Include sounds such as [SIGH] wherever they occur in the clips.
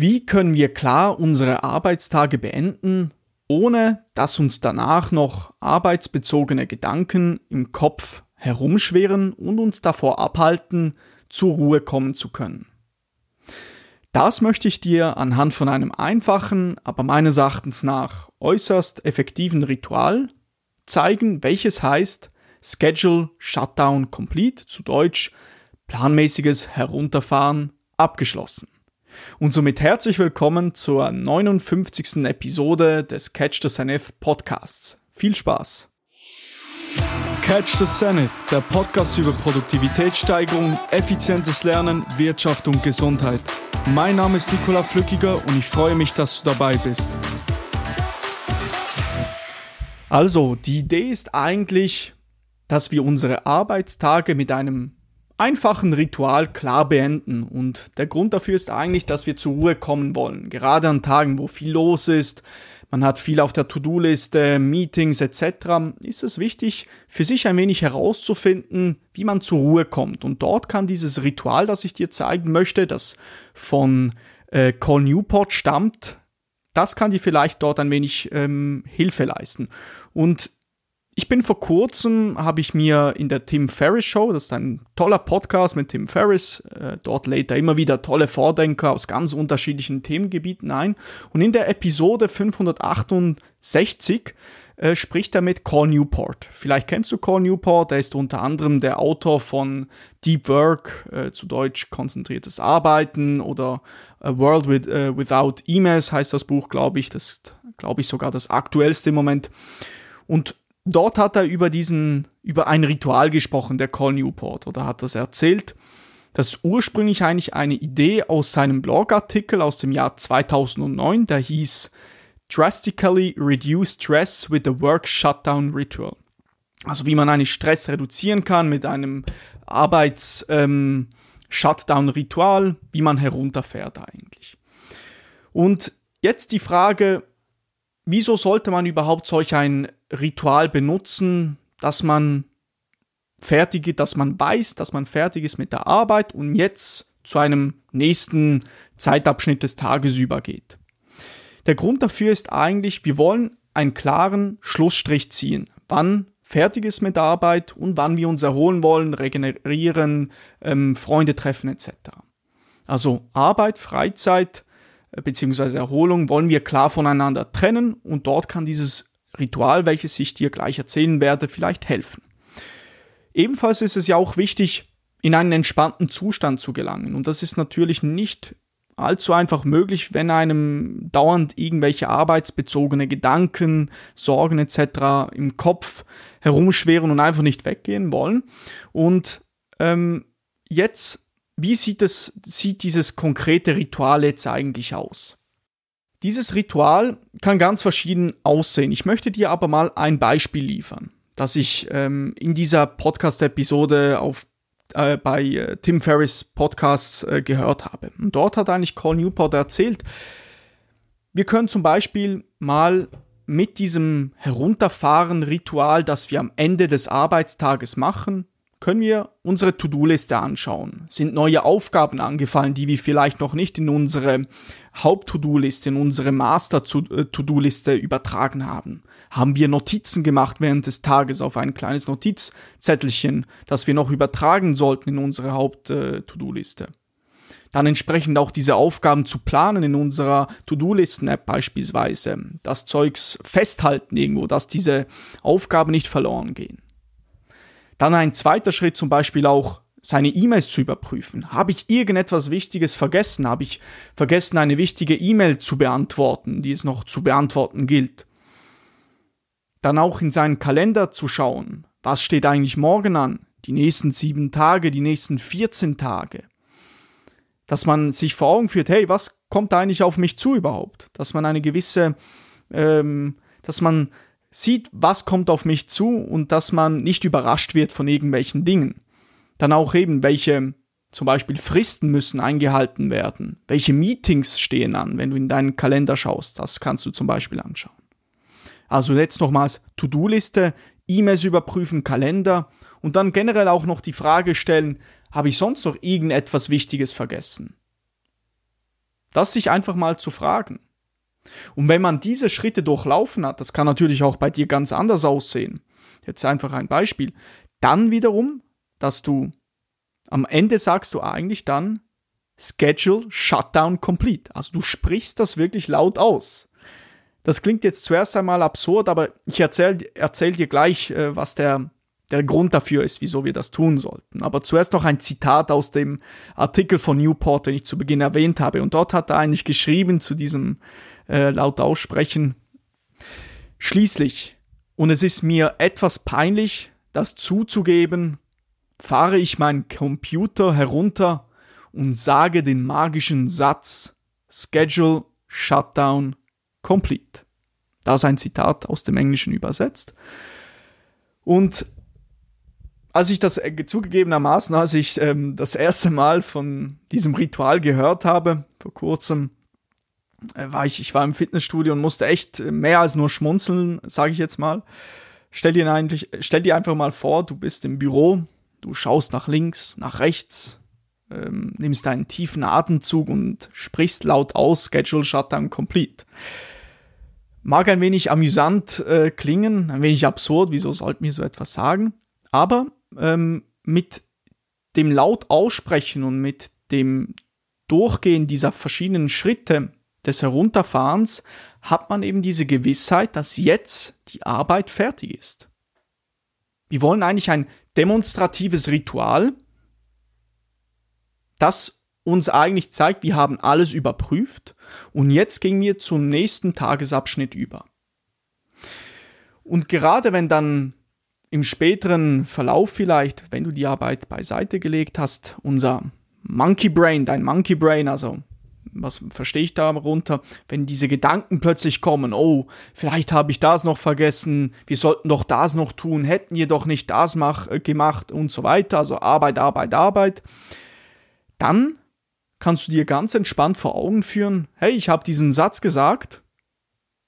Wie können wir klar unsere Arbeitstage beenden, ohne dass uns danach noch arbeitsbezogene Gedanken im Kopf herumschweren und uns davor abhalten, zur Ruhe kommen zu können? Das möchte ich dir anhand von einem einfachen, aber meines Erachtens nach äußerst effektiven Ritual zeigen, welches heißt Schedule Shutdown Complete, zu Deutsch planmäßiges Herunterfahren abgeschlossen. Und somit herzlich willkommen zur 59. Episode des Catch the Zenith Podcasts. Viel Spaß! Catch the Zenith, der Podcast über Produktivitätssteigerung, effizientes Lernen, Wirtschaft und Gesundheit. Mein Name ist Nikola Flückiger und ich freue mich, dass du dabei bist. Also, die Idee ist eigentlich, dass wir unsere Arbeitstage mit einem einfachen Ritual klar beenden. Und der Grund dafür ist eigentlich, dass wir zur Ruhe kommen wollen. Gerade an Tagen, wo viel los ist, man hat viel auf der To-Do-Liste, Meetings etc., ist es wichtig, für sich ein wenig herauszufinden, wie man zur Ruhe kommt. Und dort kann dieses Ritual, das ich dir zeigen möchte, das von äh, Col Newport stammt, das kann dir vielleicht dort ein wenig ähm, Hilfe leisten. Und ich bin vor kurzem, habe ich mir in der Tim Ferriss Show, das ist ein toller Podcast mit Tim Ferriss, äh, dort lädt er immer wieder tolle Vordenker aus ganz unterschiedlichen Themengebieten ein. Und in der Episode 568 äh, spricht er mit Call Newport. Vielleicht kennst du Call Newport, er ist unter anderem der Autor von Deep Work, äh, zu Deutsch konzentriertes Arbeiten oder A World with, uh, Without Emails heißt das Buch, glaube ich. Das ist, glaube ich, sogar das aktuellste im Moment. Und dort hat er über diesen, über ein Ritual gesprochen, der Call Newport, oder hat das erzählt. Das ist ursprünglich eigentlich eine Idee aus seinem Blogartikel aus dem Jahr 2009, der hieß Drastically Reduce Stress with the Work Shutdown Ritual. Also wie man einen Stress reduzieren kann mit einem Arbeits-Shutdown-Ritual, ähm, wie man herunterfährt eigentlich. Und jetzt die Frage, wieso sollte man überhaupt solch ein Ritual benutzen, dass man fertig, dass man weiß, dass man fertig ist mit der Arbeit und jetzt zu einem nächsten Zeitabschnitt des Tages übergeht. Der Grund dafür ist eigentlich, wir wollen einen klaren Schlussstrich ziehen, wann fertig ist mit der Arbeit und wann wir uns erholen wollen, regenerieren, ähm, Freunde treffen etc. Also Arbeit, Freizeit äh, bzw. Erholung wollen wir klar voneinander trennen und dort kann dieses Ritual, welches ich dir gleich erzählen werde, vielleicht helfen. Ebenfalls ist es ja auch wichtig, in einen entspannten Zustand zu gelangen. Und das ist natürlich nicht allzu einfach möglich, wenn einem dauernd irgendwelche arbeitsbezogene Gedanken, Sorgen etc. im Kopf herumschweren und einfach nicht weggehen wollen. Und ähm, jetzt, wie sieht, es, sieht dieses konkrete Ritual jetzt eigentlich aus? Dieses Ritual kann ganz verschieden aussehen. Ich möchte dir aber mal ein Beispiel liefern, das ich ähm, in dieser Podcast-Episode auf äh, bei äh, Tim Ferriss Podcasts äh, gehört habe. Und dort hat eigentlich Cole Newport erzählt, wir können zum Beispiel mal mit diesem Herunterfahren-Ritual, das wir am Ende des Arbeitstages machen, können wir unsere To-Do-Liste anschauen. Sind neue Aufgaben angefallen, die wir vielleicht noch nicht in unsere Haupt-To-Do-Liste, in unsere Master-To-Do-Liste übertragen haben? Haben wir Notizen gemacht während des Tages auf ein kleines Notizzettelchen, das wir noch übertragen sollten in unsere Haupt-To-Do-Liste? Dann entsprechend auch diese Aufgaben zu planen in unserer To-Do-Listen-App beispielsweise. Das Zeugs festhalten irgendwo, dass diese Aufgaben nicht verloren gehen. Dann ein zweiter Schritt zum Beispiel auch seine E-Mails zu überprüfen. Habe ich irgendetwas Wichtiges vergessen? Habe ich vergessen, eine wichtige E-Mail zu beantworten, die es noch zu beantworten gilt? Dann auch in seinen Kalender zu schauen. Was steht eigentlich morgen an? Die nächsten sieben Tage, die nächsten 14 Tage. Dass man sich vor Augen führt, hey, was kommt eigentlich auf mich zu überhaupt? Dass man eine gewisse, ähm, dass man sieht, was kommt auf mich zu und dass man nicht überrascht wird von irgendwelchen Dingen. Dann auch eben, welche zum Beispiel Fristen müssen eingehalten werden, welche Meetings stehen an, wenn du in deinen Kalender schaust, das kannst du zum Beispiel anschauen. Also jetzt nochmals To-Do-Liste, E-Mails überprüfen, Kalender und dann generell auch noch die Frage stellen, habe ich sonst noch irgendetwas Wichtiges vergessen? das sich einfach mal zu fragen. Und wenn man diese Schritte durchlaufen hat, das kann natürlich auch bei dir ganz anders aussehen. Jetzt einfach ein Beispiel. Dann wiederum, dass du am Ende sagst du eigentlich dann Schedule Shutdown Complete. Also du sprichst das wirklich laut aus. Das klingt jetzt zuerst einmal absurd, aber ich erzähle erzähl dir gleich, äh, was der, der Grund dafür ist, wieso wir das tun sollten. Aber zuerst noch ein Zitat aus dem Artikel von Newport, den ich zu Beginn erwähnt habe. Und dort hat er eigentlich geschrieben zu diesem äh, laut Aussprechen. Schließlich, und es ist mir etwas peinlich, das zuzugeben, fahre ich meinen Computer herunter und sage den magischen Satz Schedule Shutdown Complete. Das ist ein Zitat aus dem Englischen übersetzt. Und als ich das äh, zugegebenermaßen, als ich ähm, das erste Mal von diesem Ritual gehört habe, vor kurzem, war ich, ich war im Fitnessstudio und musste echt mehr als nur schmunzeln, sage ich jetzt mal. Stell dir, eigentlich, stell dir einfach mal vor, du bist im Büro, du schaust nach links, nach rechts, ähm, nimmst einen tiefen Atemzug und sprichst laut aus, Schedule Shutdown Complete. Mag ein wenig amüsant äh, klingen, ein wenig absurd, wieso sollten wir so etwas sagen? Aber ähm, mit dem laut aussprechen und mit dem Durchgehen dieser verschiedenen Schritte des Herunterfahrens hat man eben diese Gewissheit, dass jetzt die Arbeit fertig ist. Wir wollen eigentlich ein demonstratives Ritual, das uns eigentlich zeigt, wir haben alles überprüft und jetzt gehen wir zum nächsten Tagesabschnitt über. Und gerade wenn dann im späteren Verlauf vielleicht, wenn du die Arbeit beiseite gelegt hast, unser Monkey Brain, dein Monkey Brain, also was verstehe ich darunter, wenn diese Gedanken plötzlich kommen, oh, vielleicht habe ich das noch vergessen, wir sollten doch das noch tun, hätten wir doch nicht das mach, äh, gemacht und so weiter, also Arbeit, Arbeit, Arbeit, dann kannst du dir ganz entspannt vor Augen führen, hey, ich habe diesen Satz gesagt,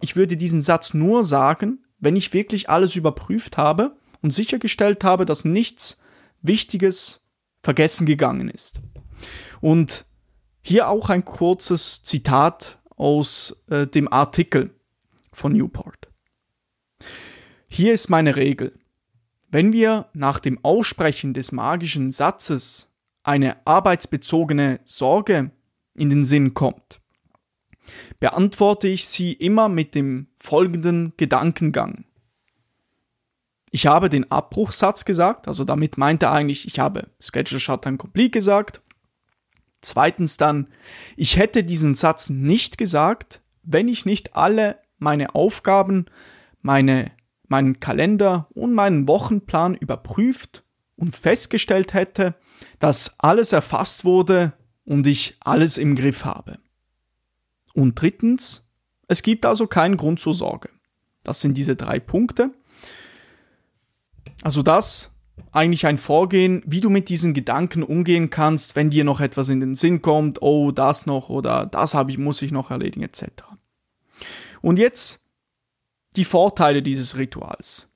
ich würde diesen Satz nur sagen, wenn ich wirklich alles überprüft habe und sichergestellt habe, dass nichts Wichtiges vergessen gegangen ist. Und hier auch ein kurzes Zitat aus äh, dem Artikel von Newport. Hier ist meine Regel. Wenn wir nach dem Aussprechen des magischen Satzes eine arbeitsbezogene Sorge in den Sinn kommt, beantworte ich sie immer mit dem folgenden Gedankengang. Ich habe den Abbruchsatz gesagt, also damit meint er eigentlich, ich habe Schedule Shutdown Complete gesagt Zweitens dann, ich hätte diesen Satz nicht gesagt, wenn ich nicht alle meine Aufgaben, meine, meinen Kalender und meinen Wochenplan überprüft und festgestellt hätte, dass alles erfasst wurde und ich alles im Griff habe. Und drittens, es gibt also keinen Grund zur Sorge. Das sind diese drei Punkte. Also das eigentlich ein Vorgehen, wie du mit diesen Gedanken umgehen kannst, wenn dir noch etwas in den Sinn kommt, oh, das noch oder das habe ich, muss ich noch erledigen, etc. Und jetzt die Vorteile dieses Rituals.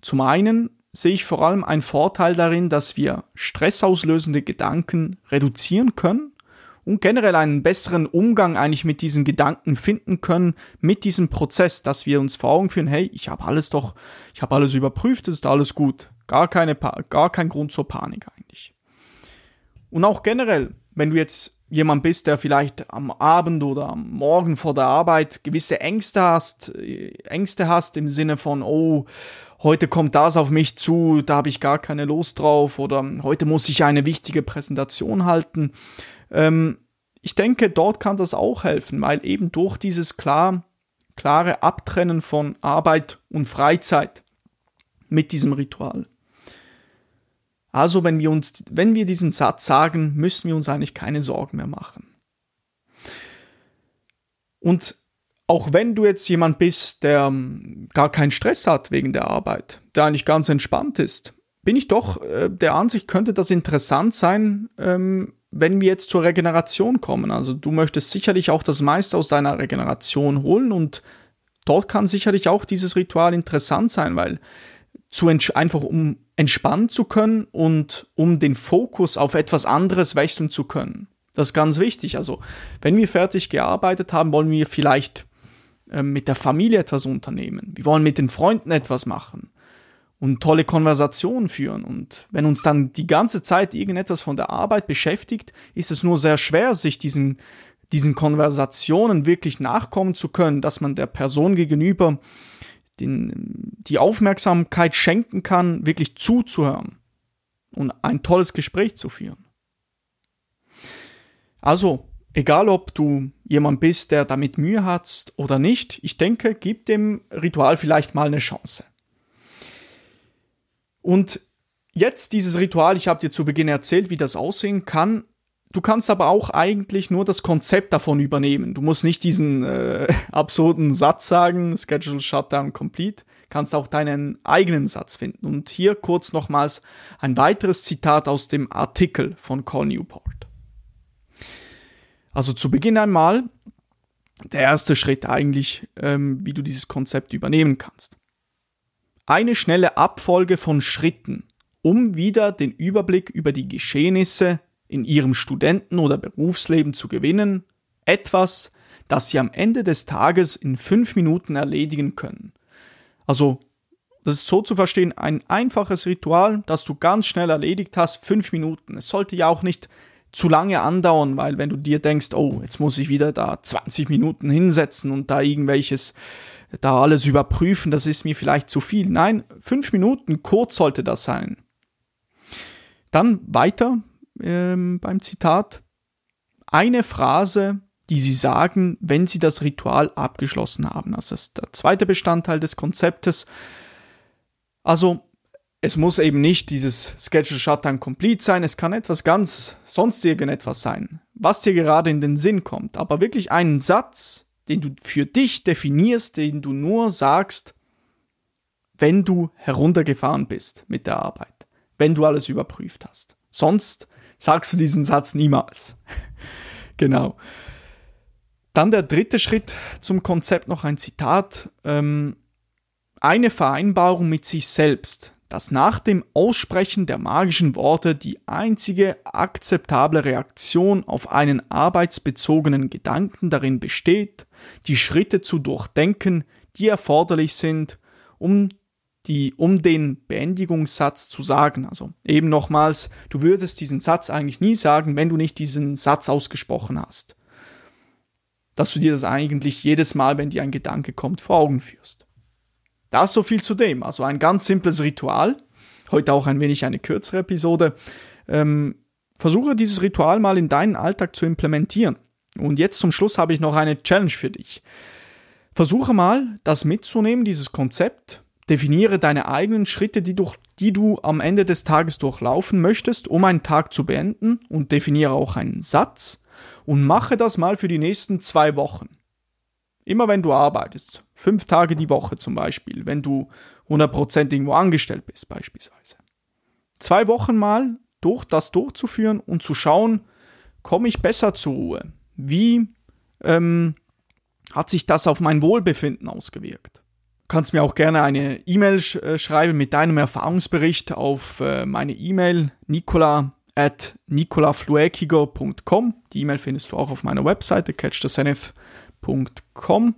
Zum einen sehe ich vor allem einen Vorteil darin, dass wir stressauslösende Gedanken reduzieren können und generell einen besseren Umgang eigentlich mit diesen Gedanken finden können, mit diesem Prozess, dass wir uns vor Augen führen, hey, ich habe alles doch, ich habe alles überprüft, es ist alles gut. Gar, keine, gar kein Grund zur Panik eigentlich. Und auch generell, wenn du jetzt jemand bist, der vielleicht am Abend oder am Morgen vor der Arbeit gewisse Ängste hast, äh, Ängste hast im Sinne von, oh, heute kommt das auf mich zu, da habe ich gar keine Lust drauf oder heute muss ich eine wichtige Präsentation halten. Ähm, ich denke, dort kann das auch helfen, weil eben durch dieses klar, klare Abtrennen von Arbeit und Freizeit mit diesem Ritual also wenn wir uns, wenn wir diesen Satz sagen, müssen wir uns eigentlich keine Sorgen mehr machen. Und auch wenn du jetzt jemand bist, der ähm, gar keinen Stress hat wegen der Arbeit, der eigentlich ganz entspannt ist, bin ich doch äh, der Ansicht, könnte das interessant sein, ähm, wenn wir jetzt zur Regeneration kommen. Also du möchtest sicherlich auch das meiste aus deiner Regeneration holen und dort kann sicherlich auch dieses Ritual interessant sein, weil zu einfach um entspannen zu können und um den Fokus auf etwas anderes wechseln zu können. Das ist ganz wichtig. Also, wenn wir fertig gearbeitet haben, wollen wir vielleicht äh, mit der Familie etwas unternehmen. Wir wollen mit den Freunden etwas machen und tolle Konversationen führen. Und wenn uns dann die ganze Zeit irgendetwas von der Arbeit beschäftigt, ist es nur sehr schwer, sich diesen, diesen Konversationen wirklich nachkommen zu können, dass man der Person gegenüber den, die Aufmerksamkeit schenken kann, wirklich zuzuhören und ein tolles Gespräch zu führen. Also, egal ob du jemand bist, der damit Mühe hat oder nicht, ich denke, gib dem Ritual vielleicht mal eine Chance. Und jetzt dieses Ritual, ich habe dir zu Beginn erzählt, wie das aussehen kann. Du kannst aber auch eigentlich nur das Konzept davon übernehmen. Du musst nicht diesen äh, [LAUGHS] absurden Satz sagen, Schedule Shutdown Complete, kannst auch deinen eigenen Satz finden. Und hier kurz nochmals ein weiteres Zitat aus dem Artikel von Col Newport. Also zu Beginn einmal der erste Schritt eigentlich, ähm, wie du dieses Konzept übernehmen kannst. Eine schnelle Abfolge von Schritten, um wieder den Überblick über die Geschehnisse in ihrem Studenten- oder Berufsleben zu gewinnen, etwas, das sie am Ende des Tages in fünf Minuten erledigen können. Also, das ist so zu verstehen, ein einfaches Ritual, das du ganz schnell erledigt hast, fünf Minuten. Es sollte ja auch nicht zu lange andauern, weil wenn du dir denkst, oh, jetzt muss ich wieder da 20 Minuten hinsetzen und da irgendwelches, da alles überprüfen, das ist mir vielleicht zu viel. Nein, fünf Minuten, kurz sollte das sein. Dann weiter ähm, beim Zitat. Eine Phrase, die sie sagen, wenn sie das Ritual abgeschlossen haben. Also das ist der zweite Bestandteil des Konzeptes. Also es muss eben nicht dieses Schedule Shutdown Complete sein, es kann etwas ganz sonst irgendetwas sein, was dir gerade in den Sinn kommt, aber wirklich einen Satz, den du für dich definierst, den du nur sagst, wenn du heruntergefahren bist mit der Arbeit, wenn du alles überprüft hast. Sonst sagst du diesen Satz niemals. [LAUGHS] genau. Dann der dritte Schritt zum Konzept noch ein Zitat. Ähm, eine Vereinbarung mit sich selbst, dass nach dem Aussprechen der magischen Worte die einzige akzeptable Reaktion auf einen arbeitsbezogenen Gedanken darin besteht, die Schritte zu durchdenken, die erforderlich sind, um die, um den Beendigungssatz zu sagen. Also eben nochmals, du würdest diesen Satz eigentlich nie sagen, wenn du nicht diesen Satz ausgesprochen hast. Dass du dir das eigentlich jedes Mal, wenn dir ein Gedanke kommt, vor Augen führst. Das so viel zu dem. Also ein ganz simples Ritual. Heute auch ein wenig eine kürzere Episode. Ähm, versuche dieses Ritual mal in deinen Alltag zu implementieren. Und jetzt zum Schluss habe ich noch eine Challenge für dich. Versuche mal, das mitzunehmen, dieses Konzept. Definiere deine eigenen Schritte, die, durch, die du am Ende des Tages durchlaufen möchtest, um einen Tag zu beenden. Und definiere auch einen Satz. Und mache das mal für die nächsten zwei Wochen. Immer wenn du arbeitest, fünf Tage die Woche zum Beispiel, wenn du 100% irgendwo angestellt bist beispielsweise. Zwei Wochen mal durch das durchzuführen und zu schauen, komme ich besser zur Ruhe? Wie ähm, hat sich das auf mein Wohlbefinden ausgewirkt? Du kannst mir auch gerne eine E-Mail sch äh, schreiben mit deinem Erfahrungsbericht auf äh, meine E-Mail nicola at nicolafluekiger.com. Die E-Mail findest du auch auf meiner Webseite catchthezenith.com www.ecom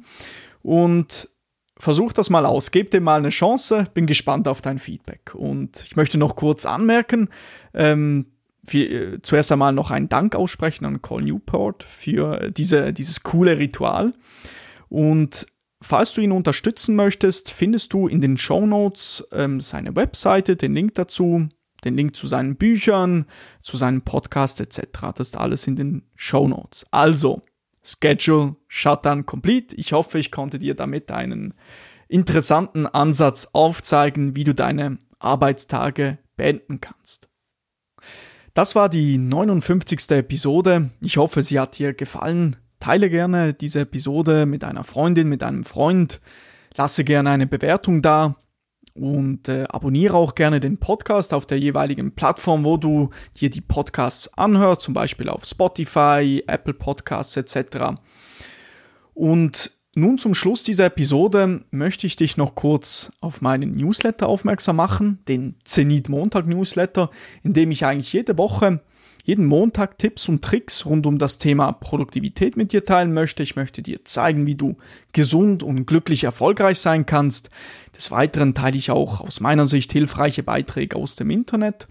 und versuch das mal aus, gib dem mal eine Chance, bin gespannt auf dein Feedback. Und ich möchte noch kurz anmerken, ähm, für, äh, zuerst einmal noch einen Dank aussprechen an Call Newport für diese, dieses coole Ritual. Und falls du ihn unterstützen möchtest, findest du in den Show Notes ähm, seine Webseite, den Link dazu, den Link zu seinen Büchern, zu seinem Podcast etc. Das ist alles in den Show Notes. Also, Schedule Shutdown Complete. Ich hoffe, ich konnte dir damit einen interessanten Ansatz aufzeigen, wie du deine Arbeitstage beenden kannst. Das war die 59. Episode. Ich hoffe, sie hat dir gefallen. Teile gerne diese Episode mit einer Freundin, mit einem Freund. Lasse gerne eine Bewertung da und äh, abonniere auch gerne den Podcast auf der jeweiligen Plattform, wo du dir die Podcasts anhörst, zum Beispiel auf Spotify, Apple Podcasts etc. Und nun zum Schluss dieser Episode möchte ich dich noch kurz auf meinen Newsletter aufmerksam machen, den Zenit Montag Newsletter, in dem ich eigentlich jede Woche jeden Montag Tipps und Tricks rund um das Thema Produktivität mit dir teilen möchte. Ich möchte dir zeigen, wie du gesund und glücklich erfolgreich sein kannst. Des Weiteren teile ich auch aus meiner Sicht hilfreiche Beiträge aus dem Internet.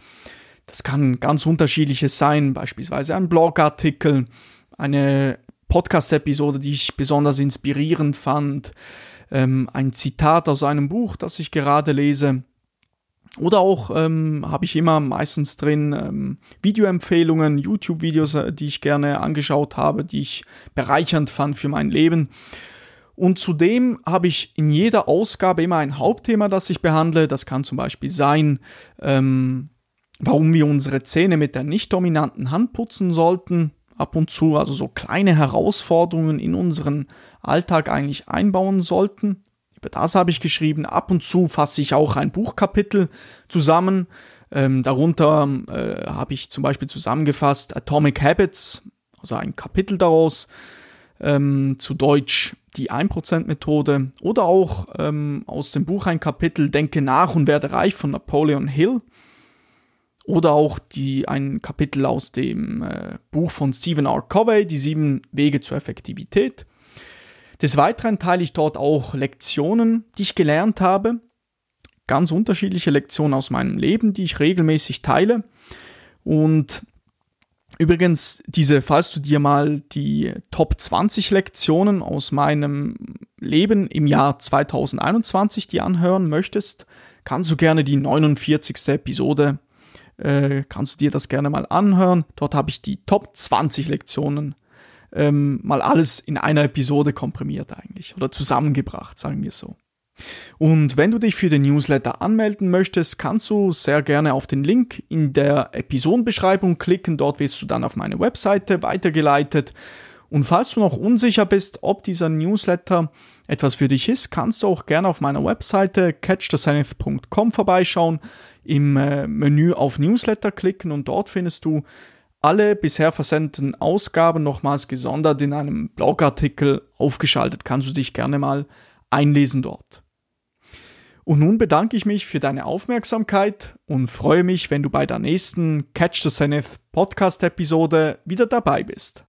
Das kann ganz unterschiedliches sein, beispielsweise ein Blogartikel, eine Podcast-Episode, die ich besonders inspirierend fand, ähm, ein Zitat aus einem Buch, das ich gerade lese. Oder auch ähm, habe ich immer meistens drin ähm, Videoempfehlungen, YouTube-Videos, äh, die ich gerne angeschaut habe, die ich bereichernd fand für mein Leben. Und zudem habe ich in jeder Ausgabe immer ein Hauptthema, das ich behandle. Das kann zum Beispiel sein, ähm, warum wir unsere Zähne mit der nicht dominanten Hand putzen sollten. Ab und zu, also so kleine Herausforderungen in unseren Alltag eigentlich einbauen sollten. Über das habe ich geschrieben. Ab und zu fasse ich auch ein Buchkapitel zusammen. Ähm, darunter äh, habe ich zum Beispiel zusammengefasst Atomic Habits, also ein Kapitel daraus, ähm, zu Deutsch die 1%-Methode oder auch ähm, aus dem Buch ein Kapitel Denke nach und werde reich von Napoleon Hill oder auch die, ein Kapitel aus dem äh, Buch von Stephen R. Covey, die sieben Wege zur Effektivität. Des Weiteren teile ich dort auch Lektionen, die ich gelernt habe. Ganz unterschiedliche Lektionen aus meinem Leben, die ich regelmäßig teile. Und übrigens, diese, falls du dir mal die Top 20 Lektionen aus meinem Leben im Jahr 2021 die anhören möchtest, kannst du gerne die 49. Episode, äh, kannst du dir das gerne mal anhören. Dort habe ich die Top 20 Lektionen ähm, mal alles in einer Episode komprimiert eigentlich oder zusammengebracht, sagen wir so. Und wenn du dich für den Newsletter anmelden möchtest, kannst du sehr gerne auf den Link in der Episodenbeschreibung klicken. Dort wirst du dann auf meine Webseite weitergeleitet. Und falls du noch unsicher bist, ob dieser Newsletter etwas für dich ist, kannst du auch gerne auf meiner Webseite catchthezenith.com vorbeischauen, im äh, Menü auf Newsletter klicken und dort findest du alle bisher versendeten Ausgaben nochmals gesondert in einem Blogartikel aufgeschaltet. Kannst du dich gerne mal einlesen dort. Und nun bedanke ich mich für deine Aufmerksamkeit und freue mich, wenn du bei der nächsten Catch the Zenith Podcast Episode wieder dabei bist.